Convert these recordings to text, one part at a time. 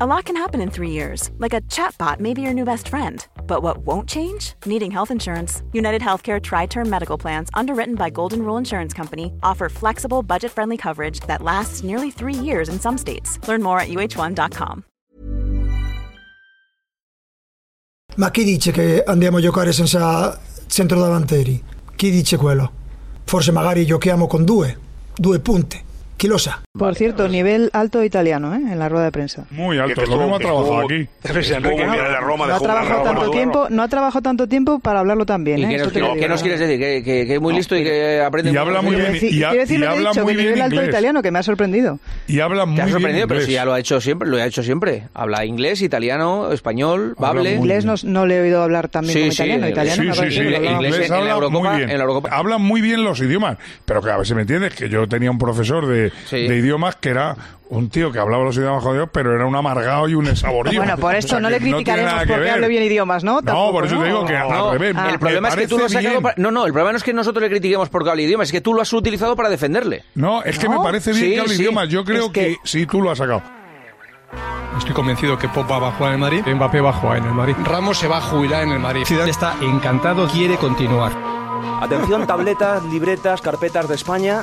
A lot can happen in three years, like a chatbot may be your new best friend. But what won't change? Needing health insurance. United Healthcare Tri Term Medical Plans, underwritten by Golden Rule Insurance Company, offer flexible, budget friendly coverage that lasts nearly three years in some states. Learn more at uh1.com. Ma chi dice che andiamo a giocare senza centrodavanteri? Chi dice quello? Forse magari giochiamo con due, due punte. Chi lo sa? Por cierto, nivel alto italiano, ¿eh? En la rueda de prensa. Muy alto, lo mismo ha trabajado aquí. No ha trabajado tanto tiempo, no ha trabajado tanto tiempo para hablarlo tan bien. ¿Y ¿eh? qué nos, qué nos ¿no? quieres decir? ¿Que, que- que es muy listo y que aprende Y habla muy Quiero bien, decir, y, ha- quiero decir y lo que he habla dicho, muy que bien nivel alto italiano, que me ha sorprendido. Y habla muy Te ha bien sorprendido, pero si ya lo ha hecho siempre, lo ha hecho siempre. Habla inglés, italiano, español, bable. Inglés no, no le he oído hablar también italiano. italiano Sí, sí, que inglés habla muy bien. Hablan muy bien los idiomas, pero que a ver si me entiendes, que yo tenía un profesor de, Sí. de idiomas que era un tío que hablaba los idiomas jodidos, pero era un amargado y un desaborío. Bueno, por O esto sea, no le criticaremos que porque ver. hable bien idiomas, ¿no? No, Tampoco, por eso te digo que No, al revés. Ah. el problema es que tú lo has parece sacado bien. para- No, no, el problema no es que nosotros le critiquemos porque hable idiomas, es que tú lo has utilizado para defenderle. No, es que No. me parece bien Sí, que hable sí. idiomas. Yo creo Es que- que... sí, tú lo has sacado. Estoy convencido que Pogba va a jugar en el Madrid, Mbappé va a jugar en el Madrid, Ramos se va a jubilar en el Madrid. Zidane está encantado, quiere continuar. Atención, tabletas, libretas, carpetas de España.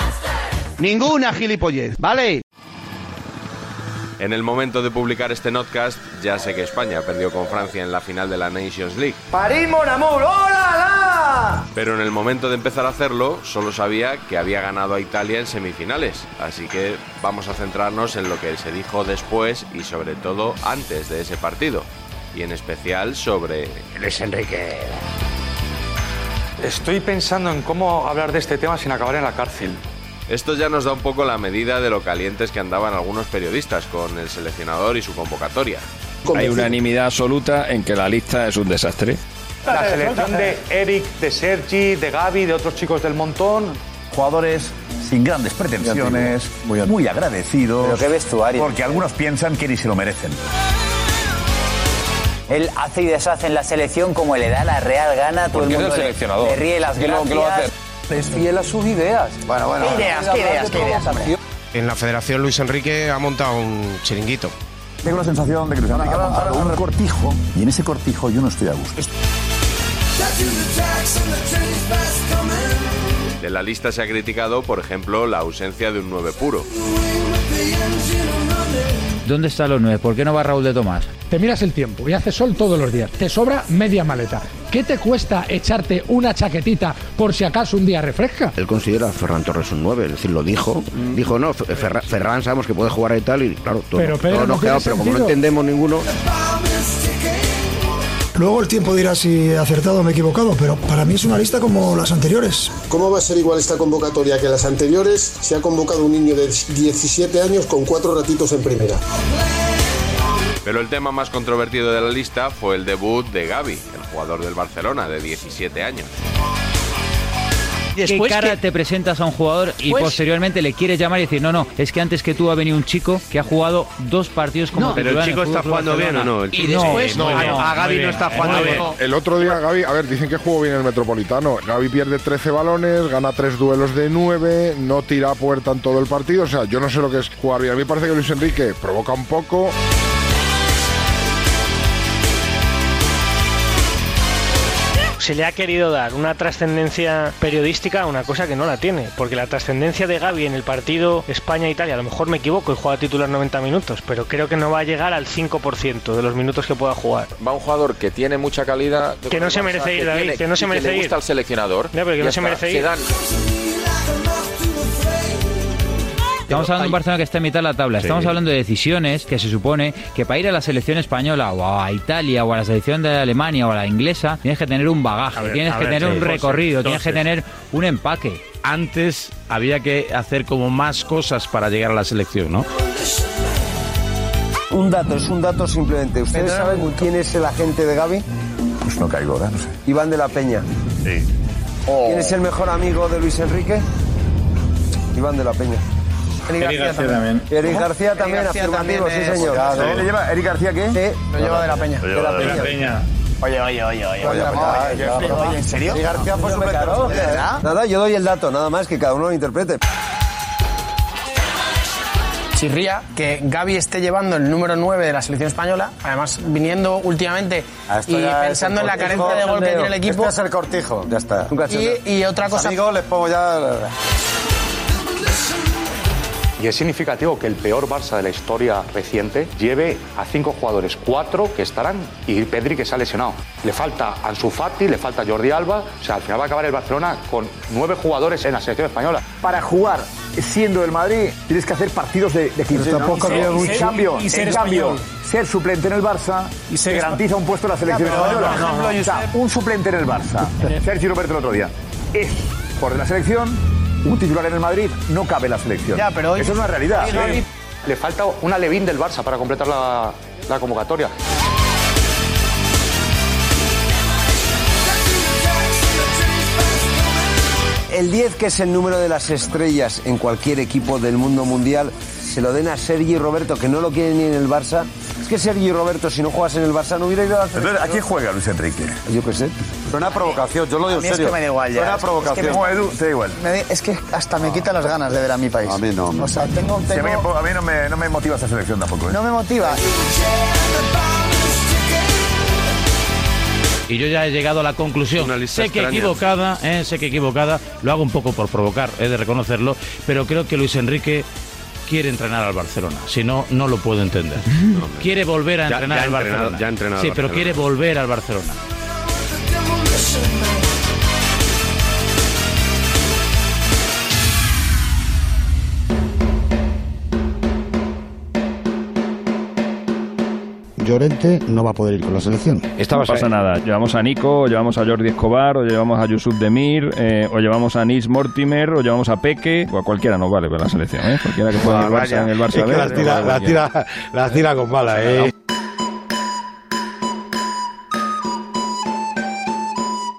Ninguna gilipollez, ¿vale? En el momento de publicar este notcast, ya sé que España perdió con Francia en la final de la Nations League. París, mon amour, ¡hola, Pero en el momento de empezar a hacerlo, solo sabía que había ganado a Italia en semifinales. Así que vamos a centrarnos en lo que se dijo después y sobre todo antes de ese partido. Y en especial sobre... Luis Enrique. Estoy pensando en cómo hablar de este tema sin acabar en la cárcel. Esto ya nos da un poco la medida de lo calientes que andaban algunos periodistas con el seleccionador y su convocatoria. Hay unanimidad absoluta en que la lista es un desastre. La selección de Eric, de Sergi, de Gaby, de otros chicos del montón. Jugadores sin grandes pretensiones, muy, agradecidos. Pero qué vestuario. Porque algunos piensan que ni se lo merecen. Él hace y deshace en la selección como le da la real gana. Todo Porque el es mundo el le- seleccionador. Le ríe las ¿Qué lo- gracias. qué lo va a hacer? Es fiel a sus ideas. Bueno, bueno. ¿Qué ideas? ¿Qué ideas? ¿Qué ideas? hombre? En la Federación Luis Enrique ha montado un chiringuito. Tengo la sensación de que Luis Enrique ha montado un cortijo y en ese cortijo yo no estoy a gusto. De la lista se ha criticado, por ejemplo, la ausencia de un 9 puro. ¿Dónde están los nueve? ¿Por qué no va Raúl de Tomás? Te miras el tiempo y hace sol todos los días. Te sobra media maleta. ¿Qué te cuesta echarte una chaquetita por si acaso un día refresca? Él considera a Ferran Torres un 9, es decir, lo dijo. Dijo, no, Ferran, Ferran sabemos que puede jugar y tal, y claro, todo, Pero, Pedro, todo no nos queda, tiene pero como no entendemos ninguno. Luego el tiempo dirá si he acertado o me he equivocado, pero para mí es una lista como las anteriores. ¿Cómo va a ser igual esta convocatoria que las anteriores? Se ha convocado un niño de 17 años con cuatro ratitos en primera. Pero el tema más controvertido de la lista fue el debut de Gaby, el jugador del Barcelona de 17 años. ¿Qué cara te presentas a un jugador y Pues- posteriormente le quieres llamar y decir, no, no, es que antes que tú ha venido un chico que ha jugado dos partidos como No, pero el chico está jugando bien Barcelona"? o no. El Y chico- después, No, a- no, a Gaby no está jugando bien. bien. El otro día Gaby, a ver, dicen que jugó bien el Metropolitano. Gaby pierde 13 balones, gana 3 duelos de 9, no tira a puerta en todo el partido. O sea, yo no sé lo que es jugar bien. A mí me parece que Luis Enrique provoca un poco. Se le ha querido dar una trascendencia periodística a una cosa que no la tiene, porque la trascendencia de Gaby en el partido España-Italia, a lo mejor me equivoco y juega titular 90 minutos, pero creo que no va a llegar al 5% de los minutos que pueda jugar. Va un jugador que tiene mucha calidad. Que no se merece ir, David, que no se merece ir. gusta al seleccionador. Pero que Ya no se merece ir. Estamos hablando de un Barcelona que está en mitad de la tabla. Estamos hablando de decisiones que se supone que para ir a la selección española o a Italia o a la selección de Alemania o a la inglesa tienes que tener un bagaje, ver, tienes a que ver, tener sí, un recorrido, entonces- tienes que tener un empaque. Antes había que hacer como más cosas para llegar a la selección, ¿no? Un dato, es un dato simplemente. ¿Ustedes saben quién es el agente de Gaby? Pues no caigo, ¿verdad? No sé. Iván de la Peña. Sí. ¿Quién es el mejor amigo de Luis Enrique? Iván de la Peña. Eric García también. Eric García también, García afirmativo, también sí señor. Claro. ¿Le lleva Eric García qué? Sí. Lo lleva de la Peña. De la Peña. Oye, oye, oye, oye. Oye, oye, oye, ¿en serio? Eric García fue súper caro, ¿de verdad? Nada, yo doy el dato, nada más que cada uno lo interprete. Chirría que Gaby esté llevando el número 9 de la selección española, además viniendo últimamente y pensando en la carencia de gol que tiene el equipo. Este es el cortijo, ya está. Y, y otra cosa. Amigos, les pongo ya... Y es significativo que el peor Barça de la historia reciente lleve a cinco jugadores, cuatro que estarán y Pedri que se ha lesionado. Le falta Ansu Fati, le falta Jordi Alba, o sea, al final va a acabar el Barcelona con nueve jugadores en la selección española. Para jugar siendo el Madrid tienes que hacer partidos de, de 15. Pero tampoco ¿no? había mucho. cambio, Y ser en cambio, ser suplente en el Barça ser garantiza un puesto en la selección española. por ejemplo, O sea, un suplente en el Barça, Sergio Roberto el otro día, es por de la selección, un titular en el Madrid no cabe en la selección. Ya, pero hoy- Eso es una realidad. Le falta una Levín del Barça para completar la, la convocatoria. El 10, que es el número de las estrellas en cualquier equipo del mundo mundial, se lo den a Sergi Roberto, que no lo quiere ni en el Barça. Que Sergi Roberto, si no juegas en el Barça, no hubiera ido a la selección. Entonces, ¿a quién juega Luis Enrique? Yo qué sé. Una provocación, yo lo digo A mí es que me da igual ya. Una Es que provocación. me- Edu, te da igual. Me- Es que hasta me quita las ganas de ver a mi país. A mí no. O sea, tengo... A mí, tengo- a mí no, me, no me motiva esa selección tampoco. ¿eh? No me motiva. Y yo ya he llegado a la conclusión. Sé que extraña. equivocada, eh, sé que equivocada, lo hago un poco por provocar, he de reconocerlo, pero creo que Luis Enrique quiere entrenar al Barcelona. Si no, no lo puedo entender. quiere volver a Ya- entrenar ya al entrenado- Barcelona. ya entrenado sí, pero Barcelona. quiere volver al Barcelona. Llorente no va a poder ir con la selección. no pasa nada. Llevamos a Nico, o llevamos a Jordi Escobar, o llevamos a Yusuf Demir, eh, o llevamos a Nis Mortimer, o llevamos a Peque, o a cualquiera nos vale para la selección, ¿eh? Cualquiera que juegue en el Barça, en el Barça Es que B, la nos tira, vale la cualquiera. tira, la tira con bala, ¿eh?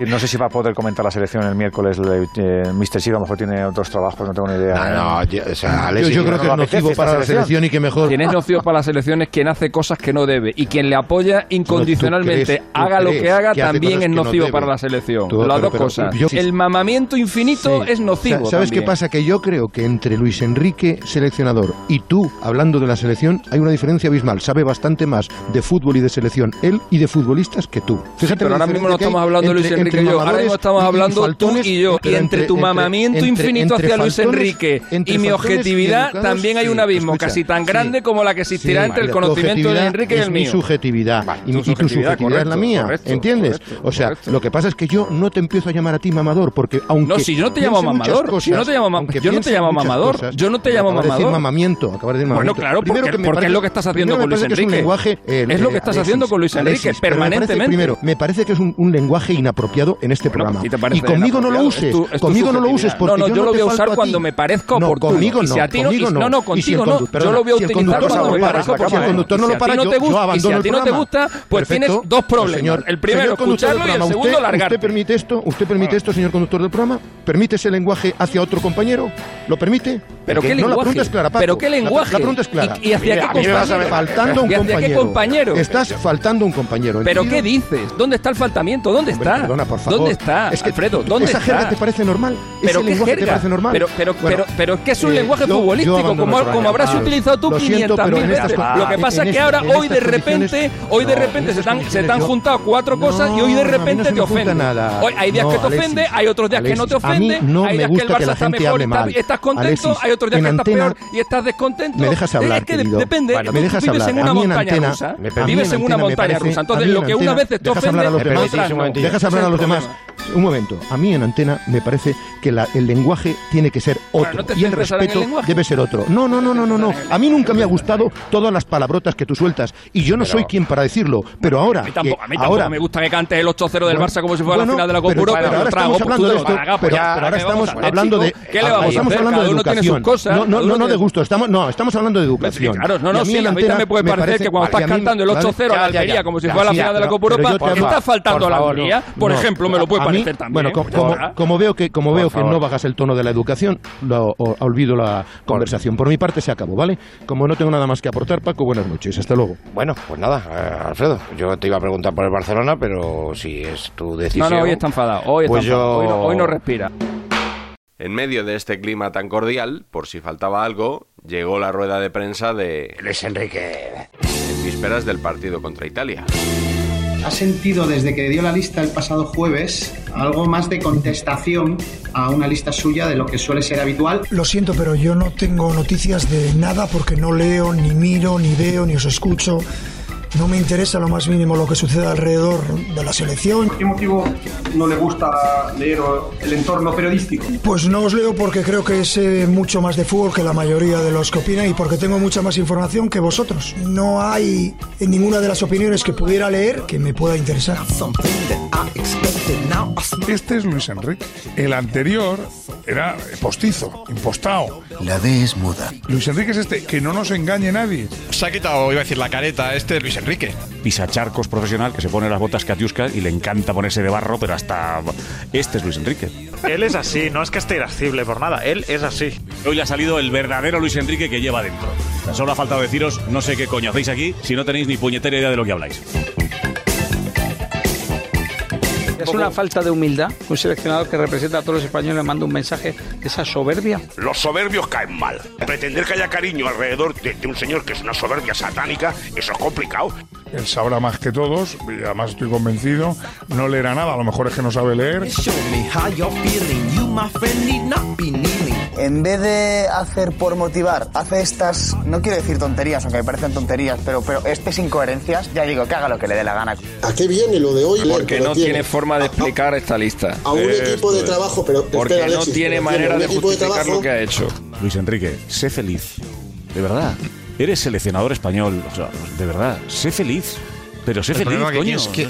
No sé si va a poder comentar la selección el miércoles. Eh, Mr. Chico a lo mejor tiene otros trabajos, no tengo ni idea. No, no, yo- o sea, Alex, Yo- yo creo que es nocivo para la selección y que mejor. Quien es nocivo para la selección es quien hace cosas que no debe. Y quien le apoya incondicionalmente, crees- tú haga lo que haga, que también es no nocivo para la selección. Tú- Las pero- dos pero cosas. yo- El mamamiento infinito es nocivo. Sa- ¿Sabes qué pasa? Que yo creo que entre Luis Enrique, seleccionador, y tú, hablando de la selección, hay una diferencia abismal. Sabe bastante más de fútbol y de selección él y de futbolistas que tú. Fíjate pero la ahora mismo no estamos hablando de Luis Enrique entre y yo. Ahora mismo estamos hablando tú y yo. Y entre tu mamamiento entre- infinito entre hacia Luis Enrique y mi objetividad, educados, también hay un abismo escucha, casi tan grande como la que existirá entre el conocimiento de Enrique y el mi mío. subjetividad y, tu y tu subjetividad, es la mía, correcto, ¿entiendes? correcto, o sea, lo que pasa es que yo no te empiezo a llamar a ti mamador porque aunque No, si yo no te llamo mamador, si yo no te llamo ma- aunque yo no te llamo mamador, yo no te llamo mamador. mamamiento, acabas de decir Bueno, claro, porque, porque es lo que estás haciendo con Luis Enrique. eh, es lo que eh, estás haciendo con Luis Enrique, permanentemente. primero, me parece que es un lenguaje inapropiado en este programa. ¿y conmigo no lo uses, Es tu- es tu conmigo no lo uses porque No, no, yo lo voy a usar cuando me parezca No, oportuno. conmigo Y si no, a ti no- conmigo no. no, no, si contigo el no. Yo lo voy a si el utilizar conductor cuando no me lo para, parezca si el oportuno. conductor no si lo para, no yo- te yo gusta- abandono y si a el ti no te gusta, pues tienes dos problemas. El primero, escucharlo y el programa, segundo, ¿usted- largarte. ¿Usted permite esto? ¿Usted permite esto, señor conductor del programa? ¿Permite ese lenguaje hacia otro compañero? ¿Lo permite? ¿Pero qué no, la lenguaje? pregunta es clara, Paco. ¿Pero qué La- lenguaje? La, pregunta es clara. ¿Y- hacia qué compañero? Faltando un ¿Y hacia qué compañero. Estás faltando un compañero. ¿Pero qué dices? ¿Dónde está el faltamiento? ¿Dónde está? Perdona, por favor. ¿Dónde está, Es que Alfredo? ¿Dónde ¿Esa jerga está? te parece normal? ¿Pero ¿Ese qué lenguaje te jerga? parece normal? Pero, pero, Bueno, pero, pero es que es un eh, lenguaje yo- futbolístico, como, como habrás Ah, utilizado tú lo siento, 500 pero mil en veces. estas- Lo que pasa es que ahora, hoy de repente, hoy de repente en se te han, estas se te juntado cuatro cosas y hoy de repente te ofende. nada. Hoy hay días que te ofende, hay otros días que no te ofende, hay días que el Barça está mejor y estás- contento, hay otros días que estás peor y estás descontento. Me dejas hablar, Es que depende, me dejas vives hablar. en una montaña rusa. Vives en una montaña rusa. Entonces, lo que una vez te ofende. Dejas hablar a los demás. Un momento. A mí en antena me parece que la- el lenguaje tiene que ser otro no y el respeto debe ser otro. No, no, no, no, no, no. A mí nunca me ha gustado todas las palabrotas que tú sueltas y yo no Pero- soy quien para decirlo. Pero ahora, A mí tampoco, que- a mí tampoco ahora me gusta que cantes el 8-0 del Bueno, Barça como si fuera bueno, la final de la Copa Europa. pero ahora trago, estamos hablando de te lo esto, tragas, pues pero- ya, pero ahora ¿qué vamos estamos hablando de- chico? ¿Qué le vamos a estamos hacer? hablando Cada de uno tiene sus educación. No, no, no, de gusto. Estamos, no, estamos hablando de educación. Claro, no, no, a mí sí, en a mí antena también me puede me parecer parece- que cuando y a estás mí- cantando el ¿vale? 8-0 a la Ya, ya, Almería ya. como si Ya, fuera la sí, final de la pero- Copa pero Europa, yo te le hablo- estás faltando por a la favor, Almería, no, por no. ejemplo, me lo puede A mí, también. Bueno, co- Pues como, como veo que como veo que favor. no bajas el tono de la educación, lo, o- olvido la conversación. Por mi parte se acabó, ¿vale? Como no tengo nada más que aportar, Paco, buenas noches. Hasta luego. Bueno, pues nada, eh, Alfredo, yo te iba a preguntar por el Barcelona, pero si es tu No, decisión. no, hoy está enfadado. Hoy, está Pues enfadado. Hoy, no, yo- hoy no respira. En medio de este clima tan cordial, por si faltaba algo, llegó la rueda de prensa de Luis Enrique. En vísperas del partido contra Italia. ¿Ha sentido desde que dio la lista el pasado jueves algo más de contestación a una lista suya de lo que suele ser habitual? Lo siento, pero yo no tengo noticias de nada porque no leo, ni miro, ni veo, ni os escucho. No me interesa lo más mínimo lo que sucede alrededor de la selección. ¿Qué motivo no le gusta leer el entorno periodístico? Pues no os leo porque creo que sé mucho más de fútbol que la mayoría de los que opinan y porque tengo mucha más información que vosotros. No hay en ninguna de las opiniones que pudiera leer que me pueda interesar. Este es Luis Enrique. El anterior era postizo, impostado. La D es muda. Luis Enrique es este, que no nos engañe nadie. Se ha quitado, iba a decir, la careta. Este es Luis Enrique. Pisacharcos profesional que se pone las botas catiuscas y le encanta ponerse de barro, pero hasta. Este es Luis Enrique. Él es así, no es que esté irascible por nada, él es así. Hoy le ha salido el verdadero Luis Enrique que lleva dentro. Solo ha faltado deciros, no sé qué coño hacéis aquí si no tenéis ni puñetera idea de lo que habláis. Es una falta de humildad. Un seleccionador que representa a todos los españoles manda un mensaje de esa soberbia. Los soberbios caen mal. Pretender que haya cariño alrededor de, de un señor que es una soberbia satánica, eso es complicado. Él sabrá más que todos, y además estoy convencido, no leerá nada, a lo mejor es que no sabe leer. En vez de hacer por motivar, hace estas, no quiero decir tonterías, aunque me parecen tonterías, pero, pero estas incoherencias, ya digo, que haga lo que le dé la gana. ¿A qué viene lo de hoy? Porque no tiene forma de explicar esta lista. A un equipo de Esto es. trabajo, pero Porque espera, no Alexis, tiene pero manera de de justificar trabajo- lo que ha hecho. Luis Enrique, sé feliz. De verdad. Eres seleccionador español. O sea, de verdad, sé feliz. Pero sé El feliz, que coño. aquí es que-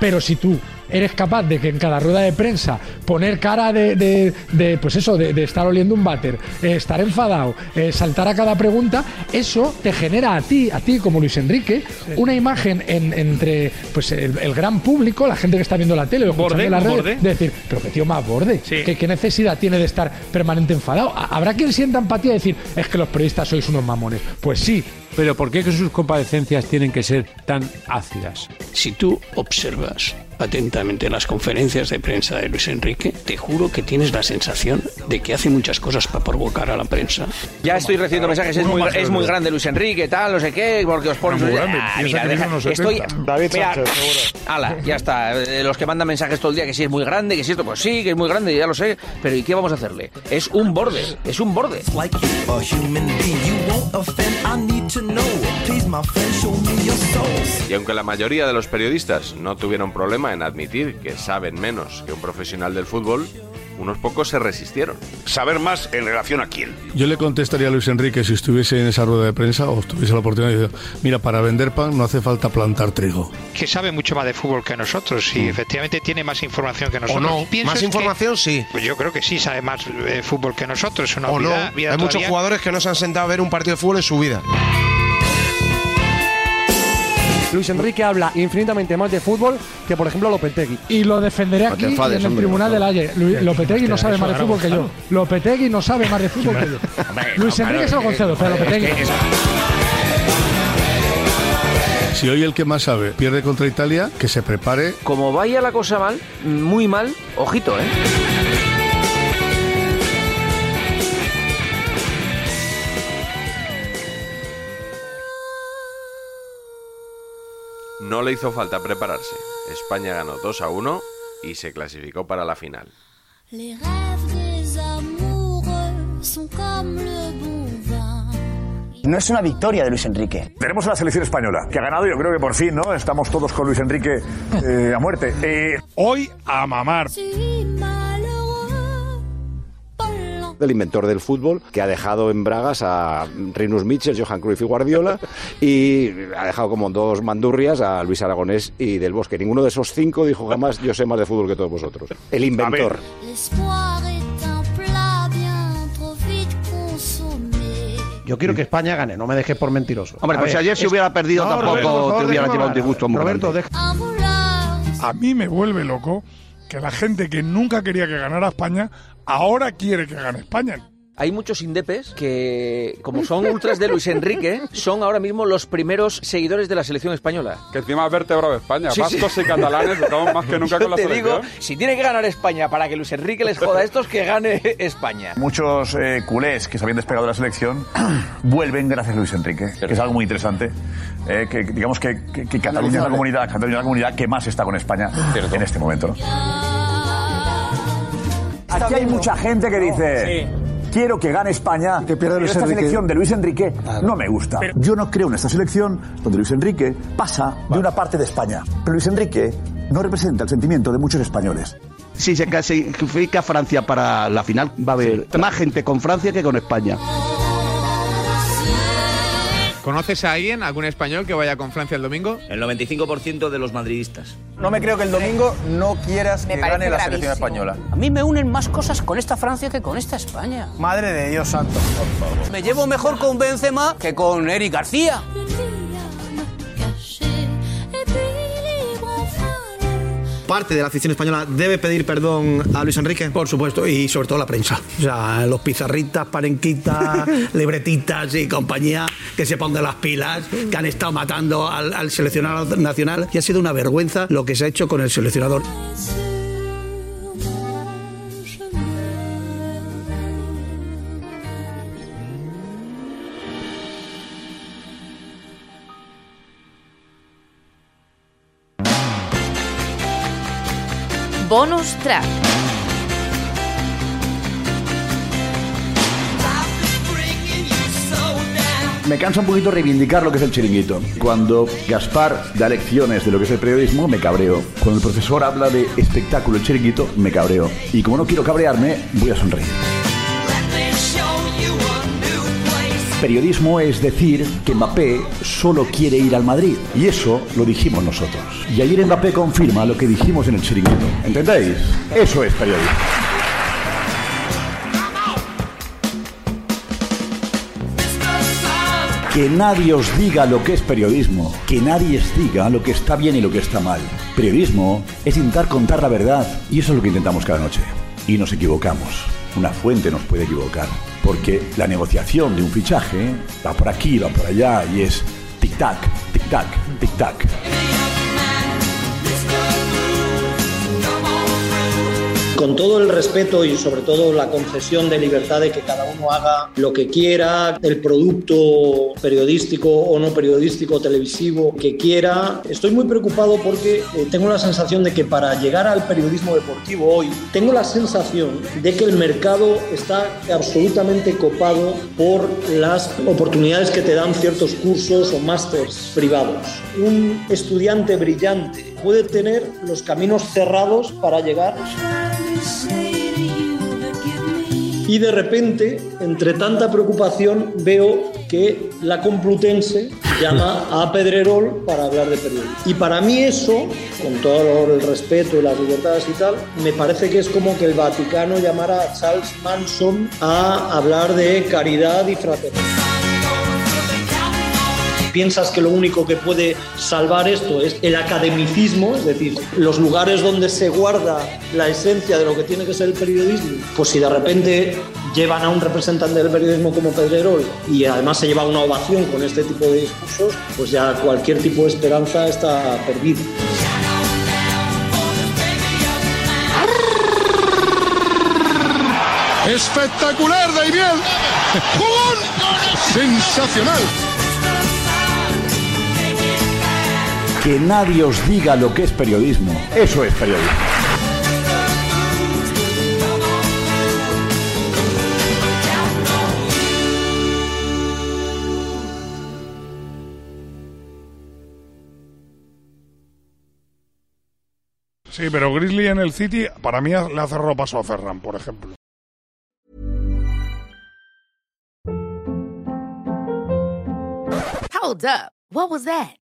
Pero si tú eres capaz de que en cada rueda de prensa poner cara de, de- de, pues eso, de, de estar oliendo un váter, eh, estar enfadado, eh, saltar a cada pregunta, eso te genera a ti, a ti como Luis Enrique, una imagen en- entre pues el, el gran público, la gente que está viendo la tele o Borde, la red, borde. de decir, pero qué tío más borde, ¿Qué, qué necesidad tiene de estar permanente enfadado. Ha- Habrá quien sienta empatía y decir, es que los periodistas sois unos mamones. Pues sí, Pero ¿por qué que sus comparecencias tienen que ser tan ácidas? Si tú observas atentamente las conferencias de prensa de Luis Enrique, te juro que tienes la sensación de que hace muchas cosas para provocar a la prensa. Ya estoy recibiendo mensajes, es muy, es muy grande. Luis Enrique, tal, no sé qué, porque os ponen... Es muy grande, Ah, piensa mira, deja- estoy... 70. David Mira. Ala, ya está. Eh, Los que mandan mensajes todo el día que si es muy grande, que si esto, pues sí, que es muy grande, ya lo sé, pero ¿y qué vamos a hacerle? Es un borde, es un borde. Y aunque la mayoría de los periodistas no tuvieron problema en admitir que saben menos que un profesional del fútbol, unos pocos se resistieron. Saber más en relación a quién. Yo le contestaría a Luis Enrique si estuviese en esa rueda de prensa o tuviese la oportunidad de decir, mira, para vender pan no hace falta plantar trigo. que sabe mucho más de fútbol que nosotros y efectivamente tiene más información que nosotros. no, Pienso más es que- información sí. Pues yo creo que sí sabe más eh, fútbol que nosotros. Una O no, obviedad- hay muchos jugadores que no se han sentado a ver un partido de fútbol en su vida. Luis Enrique habla infinitamente más de fútbol que, por ejemplo, Lopetegui. Y lo defenderé No aquí enfades, en el hombre, tribunal por del. Ayer. Lopetegui no sabe más de fútbol que yo. Lopetegui no sabe más de fútbol que yo. Luis no, Enrique lo que- concedo, pero es Lopetegui. es- Si hoy el que más sabe pierde contra Italia, que se prepare. Como vaya la cosa mal, muy mal, ojito, ¿eh? No le hizo falta prepararse. España ganó 2 a 1 y se clasificó para la final. Les. No es una victoria de Luis Enrique. Tenemos una selección española que ha ganado, yo creo que por fin, ¿no? Estamos todos con Luis Enrique eh, a muerte. Eh, Hoy a mamar. Si del inventor del fútbol, que ha dejado en bragas a Rinus Michels, Johan Cruyff y Guardiola, y ha dejado como dos mandurrias a Luis Aragonés y Del Bosque. Ninguno de esos cinco dijo jamás yo sé más de fútbol que todos vosotros. El inventor. Yo quiero que España gane, no me dejes por mentiroso. Hombre, A pues si ayer se hubiera perdido, tampoco Roberto, por favor, te hubiera llevado un disgusto muy Roberto, grande. deja- A mí me vuelve loco que la gente que nunca quería que ganara España ahora quiere que gane España. Hay muchos indepes que, como son ultras de Luis Enrique, son ahora mismo los primeros seguidores de la selección española. Que encima es vértebra de España. Sí, y catalanes estamos más que nunca Yo con la te digo, selección. si tiene que ganar España para que Luis Enrique les joda a estos, que gane España. Muchos eh, culés que se habían despegado de la selección vuelven gracias a Luis Enrique, que es algo muy interesante. eh, que digamos que, que- que Cataluña es la comunidad, Cataluña es la comunidad que más está con España en este momento. ¿no? Aquí hay mucha gente que dice. Quiero que gane España, pero Luis esta Enrique. selección de Luis Enrique no me gusta. Yo no creo en esta selección donde Luis Enrique pasa de una parte de España. Pero Luis Enrique no representa el sentimiento de muchos españoles. Si se clasifica Francia para la final, va a haber más gente con Francia que con España. ¿Conoces a alguien, algún español que vaya con Francia el domingo? El 95% de los madridistas. No me creo que el domingo no quieras que gane la selección española. A mí me unen más cosas con esta Francia que con esta España. Madre de Dios santo, por favor. Me llevo mejor con Benzema que con Eric García. Parte de la afición española debe pedir perdón a Luis Enrique. Por supuesto, y sobre todo la prensa. O sea, los pizarritas, parenquitas, libretitas y compañía que se pongan las pilas, que han estado matando al, al seleccionador nacional. Y ha sido una vergüenza lo que se ha hecho con el seleccionador. Bonus track. Me cansa un poquito reivindicar lo que es el chiringuito. Cuando Gaspar da lecciones de lo que es el periodismo, me cabreo. Cuando el profesor habla de espectáculo el chiringuito, me cabreo. Y como no quiero cabrearme, voy a sonreír. Periodismo es decir que Mbappé solo quiere ir al Madrid. Y eso lo dijimos nosotros. Y ayer Mbappé confirma lo que dijimos en el chiringuito. ¿Entendéis? Eso es periodismo. Que nadie os diga lo que es periodismo, que nadie os diga lo que está bien y lo que está mal. Periodismo es intentar contar la verdad y eso es lo que intentamos cada noche. Y nos equivocamos. Una fuente nos puede equivocar, porque la negociación de un fichaje va por aquí, va por allá y es tic-tac, tic-tac, tic-tac. Con todo el respeto y sobre todo la concesión de libertad de que cada uno haga lo que quiera, el producto periodístico o no periodístico, televisivo que quiera, estoy muy preocupado porque eh, tengo la sensación de que para llegar al periodismo deportivo hoy, tengo la sensación de que el mercado está absolutamente copado por las oportunidades que te dan ciertos cursos o másters privados. Un estudiante brillante puede tener los caminos cerrados para llegar y de repente, entre tanta preocupación, veo que la Complutense llama a Pedrerol para hablar de periodismo. Y para mí eso, con todo el respeto y las libertades y tal, me parece que es como que el Vaticano llamara a Charles Manson a hablar de caridad y fraternidad. Piensas que lo único que puede salvar esto es el academicismo, es decir, los lugares donde se guarda la esencia de lo que tiene que ser el periodismo, pues si de repente llevan a un representante del periodismo como Pedrerol y además se lleva una ovación con este tipo de discursos, pues ya cualquier tipo de esperanza está perdida. Espectacular, Daimiel. ¡Jugón! Sensacional. Que nadie os diga lo que es periodismo. Eso es periodismo. Sí, pero Grizzly en el City, para mí le ha cerrado paso a Ferran, por ejemplo. Hold up. What was that?